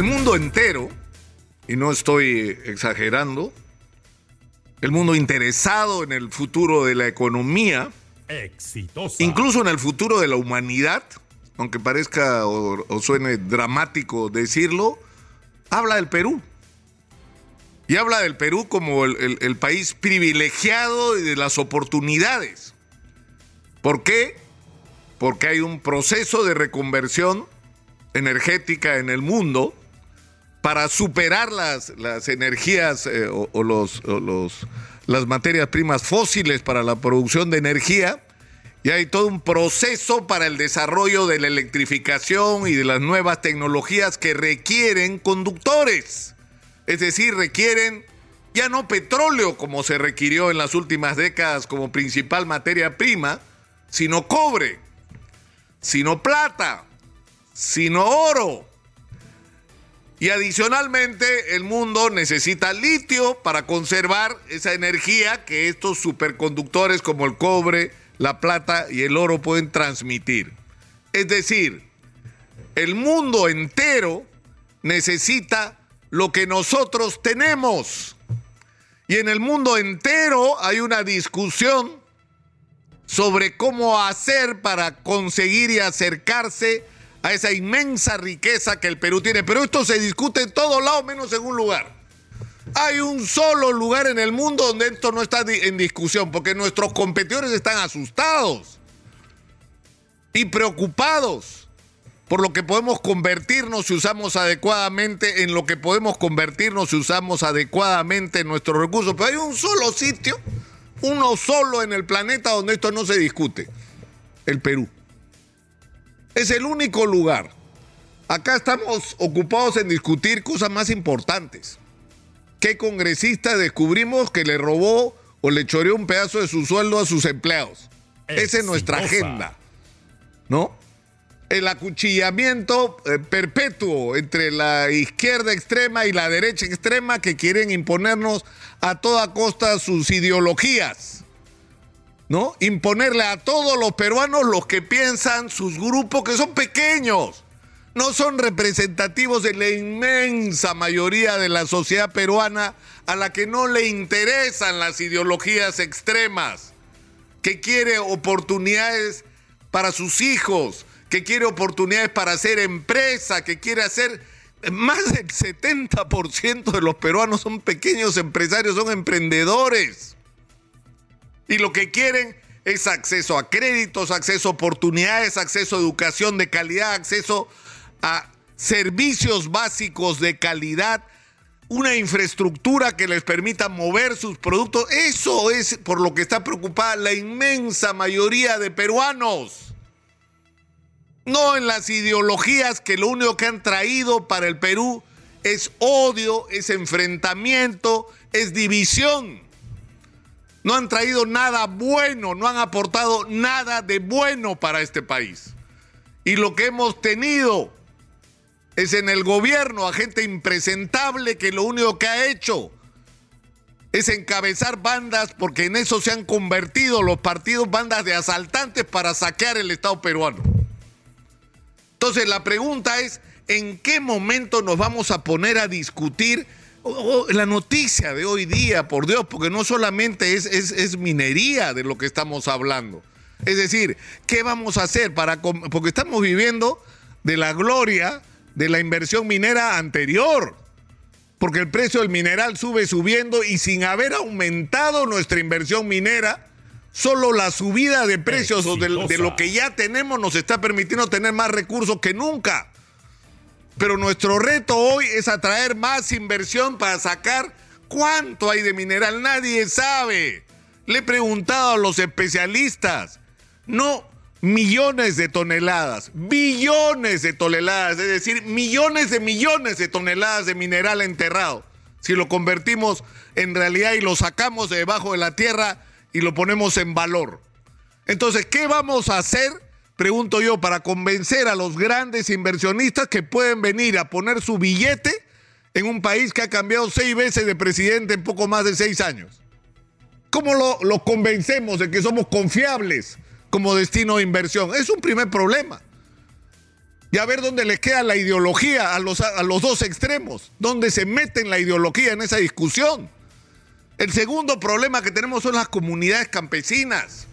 El mundo entero, y no estoy exagerando, el mundo interesado en el futuro de la economía, Exitosa. incluso en el futuro de la humanidad, aunque parezca o, o suene dramático decirlo, habla del Perú. Y habla del Perú como el, el- el país privilegiado y de las oportunidades. ¿Por qué? Porque hay un proceso de reconversión energética en el mundo para superar las, las energías eh, o, los, o los- las materias primas fósiles para la producción de energía. Y hay todo un proceso para el desarrollo de la electrificación y de las nuevas tecnologías que requieren conductores. Es decir, requieren ya no petróleo como se requirió en las últimas décadas como principal materia prima, sino cobre, sino plata, sino oro. Y adicionalmente el mundo necesita litio para conservar esa energía que estos superconductores como el cobre, la plata y el oro pueden transmitir. Es decir, el mundo entero necesita lo que nosotros tenemos. Y en el mundo entero hay una discusión sobre cómo hacer para conseguir y acercarse a esa inmensa riqueza que el Perú tiene. Pero esto se discute en todos lados menos en un lugar. Hay un solo lugar en el mundo donde esto no está en discusión, porque nuestros competidores están asustados y preocupados por lo que podemos convertirnos si usamos adecuadamente, en lo que podemos convertirnos si usamos adecuadamente nuestros recursos. Pero hay un solo sitio, uno solo en el planeta donde esto no se discute, el Perú. Es el único lugar. Acá estamos ocupados en discutir cosas más importantes. ¿Qué congresista descubrimos que le robó o le choreó un pedazo de su sueldo a sus empleados? Esa es nuestra agenda. ¿No? El acuchillamiento eh, perpetuo entre la izquierda extrema y la derecha extrema que quieren imponernos a toda costa sus ideologías. ¿No? Imponerle a todos los peruanos los que piensan sus grupos, que son pequeños, no son representativos de la inmensa mayoría de la sociedad peruana a la que no le interesan las ideologías extremas, que quiere oportunidades para sus hijos, que quiere oportunidades para hacer empresa, que quiere hacer... Más del 70% de los peruanos son pequeños empresarios, son emprendedores y lo que quieren es acceso a créditos, acceso a oportunidades, acceso a educación de calidad, acceso a servicios básicos de calidad, una infraestructura que les permita mover sus productos. Eso es por lo que está preocupada la inmensa mayoría de peruanos. No en las ideologías que lo único que han traído para el Perú es odio, es enfrentamiento, es división no han traído nada bueno, no han aportado nada de bueno para este país. Y lo que hemos tenido es en el gobierno a gente impresentable que lo único que ha hecho es encabezar bandas, porque en eso se han convertido los partidos bandas de asaltantes para saquear el Estado peruano. Entonces la pregunta es, ¿en qué momento nos vamos a poner a discutir oh, oh, la noticia de hoy día, por Dios? Porque no solamente es, es- es minería de lo que estamos hablando. Es decir, ¿qué vamos a hacer para... Porque estamos viviendo de la gloria de la inversión minera anterior. Porque el precio del mineral sube subiendo y sin haber aumentado nuestra inversión minera, solo la subida de precios o de, de lo que ya tenemos nos está permitiendo tener más recursos que nunca. Pero nuestro reto hoy es atraer más inversión para sacar cuánto hay de mineral. Nadie sabe. Le he preguntado a los especialistas. No millones de toneladas, billones de toneladas, es decir, millones de millones de toneladas de mineral enterrado. Si lo convertimos en realidad y lo sacamos de debajo de la tierra y lo ponemos en valor. Entonces, ¿qué vamos a hacer? Pregunto yo, para convencer a los grandes inversionistas que pueden venir a poner su billete en un país que ha cambiado seis veces de presidente en poco más de seis años. ¿Cómo lo, lo convencemos de que somos confiables como destino de inversión? Es un primer problema. y a ver dónde les queda la ideología a los, a los dos extremos, dónde se mete la ideología en esa discusión. El segundo problema que tenemos son las comunidades campesinas,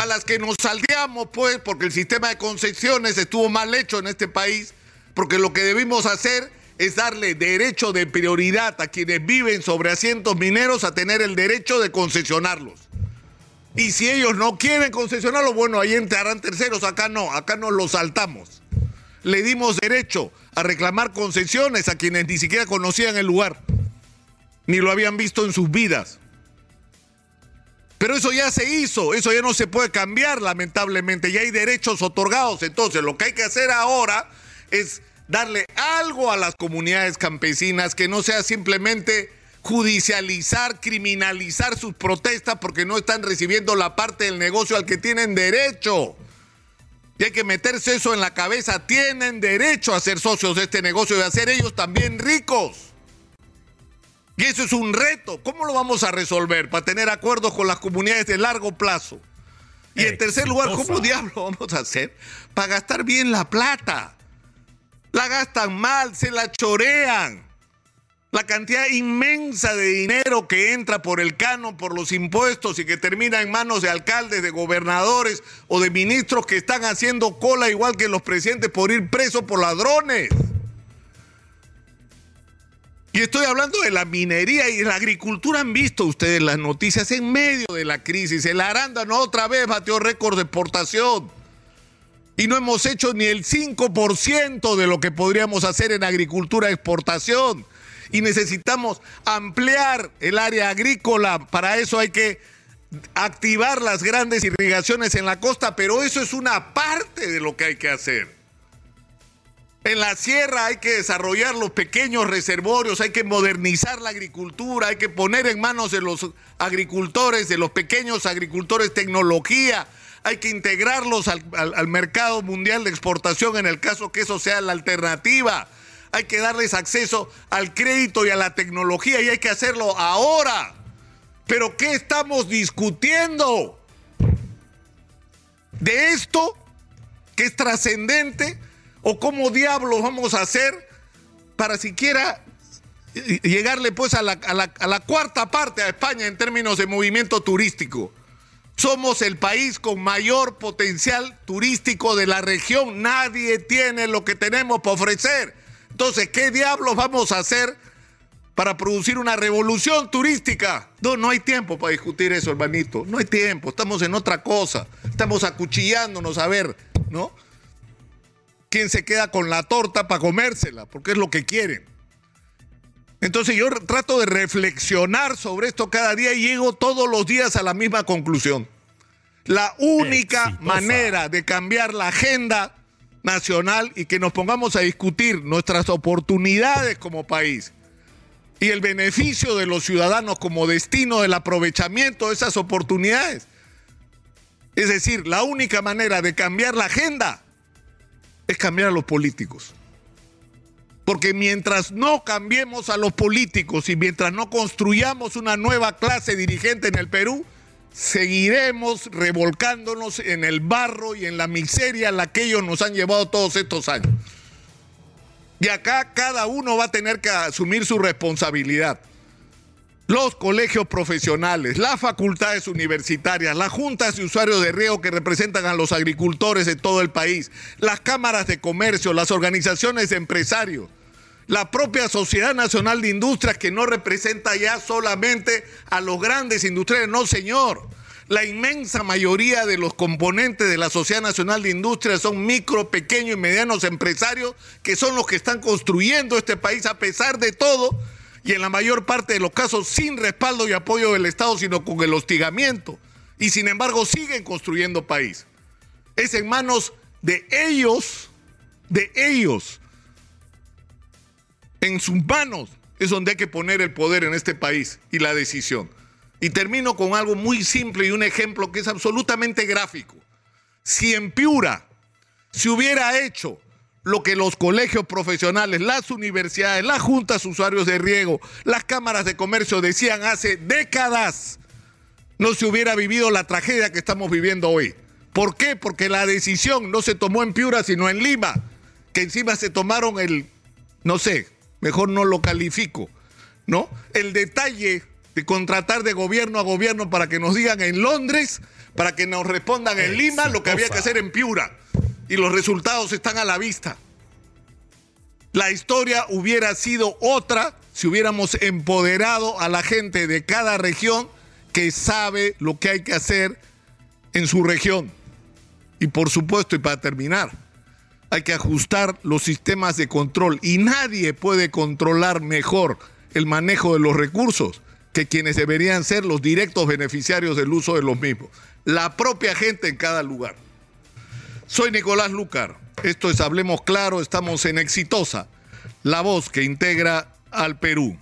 a las que nos salteamos, pues, porque el sistema de concesiones estuvo mal hecho en este país, porque lo que debimos hacer es darle derecho de prioridad a quienes viven sobre asientos mineros a tener el derecho de concesionarlos. Y si ellos no quieren concesionarlo, bueno, ahí entrarán terceros, acá no, acá no los saltamos. Le dimos derecho a reclamar concesiones a quienes ni siquiera conocían el lugar, ni lo habían visto en sus vidas. Pero eso ya se hizo, eso ya no se puede cambiar, lamentablemente, ya hay derechos otorgados. Entonces, lo que hay que hacer ahora es darle algo a las comunidades campesinas que no sea simplemente judicializar, criminalizar sus protestas porque no están recibiendo la parte del negocio al que tienen derecho. Y hay que meterse eso en la cabeza. Tienen derecho a ser socios de este negocio y a ser ellos también ricos. Y eso es un reto. ¿Cómo lo vamos a resolver? Para tener acuerdos con las comunidades de largo plazo. Y en tercer lugar, ¿cómo diablo vamos a hacer para gastar bien la plata? La gastan mal, se la chorean la cantidad inmensa de dinero que entra por el cano, por los impuestos y que termina en manos de alcaldes, de gobernadores o de ministros que están haciendo cola igual que los presidentes por ir presos por ladrones. Y estoy hablando de la minería y la agricultura. Han visto ustedes las noticias en medio de la crisis. El arándano otra vez batió récord de exportación. Y no hemos hecho ni el 5% de lo que podríamos hacer en agricultura exportación y necesitamos ampliar el área agrícola. Para eso hay que activar las grandes irrigaciones en la costa, pero eso es una parte de lo que hay que hacer. En la sierra hay que desarrollar los pequeños reservorios, hay que modernizar la agricultura, hay que poner en manos de los agricultores, de los pequeños agricultores, tecnología, hay que integrarlos al, mercado mundial de exportación en el caso que eso sea la alternativa hay que darles acceso al crédito y a la tecnología y hay que hacerlo ahora. Pero ¿qué estamos discutiendo? ¿De esto que es trascendente? ¿O cómo diablos vamos a hacer para siquiera llegarle pues a la, a, la, a la, cuarta parte a España en términos de movimiento turístico. Somos el país con mayor potencial turístico de la región. Nadie tiene lo que tenemos para ofrecer. Entonces, ¿qué diablos vamos a hacer para producir una revolución turística? No, no hay tiempo para discutir eso, hermanito. No hay tiempo. Estamos en otra cosa. Estamos acuchillándonos a ver, ¿no? ¿Quién se queda con la torta para comérsela? Porque es lo que quieren. Entonces yo trato de reflexionar sobre esto cada día y llego todos los días a la misma conclusión. La única Exitosa. manera de cambiar la agenda nacional y que nos pongamos a discutir nuestras oportunidades como país y el beneficio de los ciudadanos como destino del aprovechamiento de esas oportunidades. Es decir, la única manera de cambiar la agenda es cambiar a los políticos. Porque mientras no cambiemos a los políticos y mientras no construyamos una nueva clase dirigente en el Perú, seguiremos revolcándonos en el barro y en la miseria a la que ellos nos han llevado todos estos años. Y acá cada uno va a tener que asumir su responsabilidad. Los colegios profesionales, las facultades universitarias, las juntas de usuarios de riego que representan a los agricultores de todo el país, las cámaras de comercio, las organizaciones de empresarios, la propia Sociedad Nacional de Industrias que no representa ya solamente a los grandes industriales, no señor. La inmensa mayoría de los componentes de la Sociedad Nacional de Industrias son micro, pequeños y medianos empresarios que son los que están construyendo este país a pesar de todo y en la mayor parte de los casos sin respaldo y apoyo del Estado, sino con el hostigamiento. Y sin embargo siguen construyendo país. Es en manos de ellos, de ellos, en sus manos es donde hay que poner el poder en este país y la decisión. Y termino con algo muy simple y un ejemplo que es absolutamente gráfico. Si en Piura se hubiera hecho lo que los colegios profesionales, las universidades, las juntas usuarios de riego, las cámaras de comercio decían hace décadas, no se hubiera vivido la tragedia que estamos viviendo hoy. ¿Por qué? Porque la decisión no se tomó en Piura, sino en Lima que encima se tomaron el, no sé, mejor no lo califico, ¿no? El detalle de contratar de gobierno a gobierno para que nos digan en Londres, para que nos respondan en Lima lo que había que hacer en Piura. Y los resultados están a la vista. La historia hubiera sido otra si hubiéramos empoderado a la gente de cada región que sabe lo que hay que hacer en su región. Y por supuesto, y para terminar, hay que ajustar los sistemas de control y nadie puede controlar mejor el manejo de los recursos que quienes deberían ser los directos beneficiarios del uso de los mismos, la propia gente en cada lugar. Soy Nicolás Lucar, esto es Hablemos Claro, estamos en Exitosa, la voz que integra al Perú.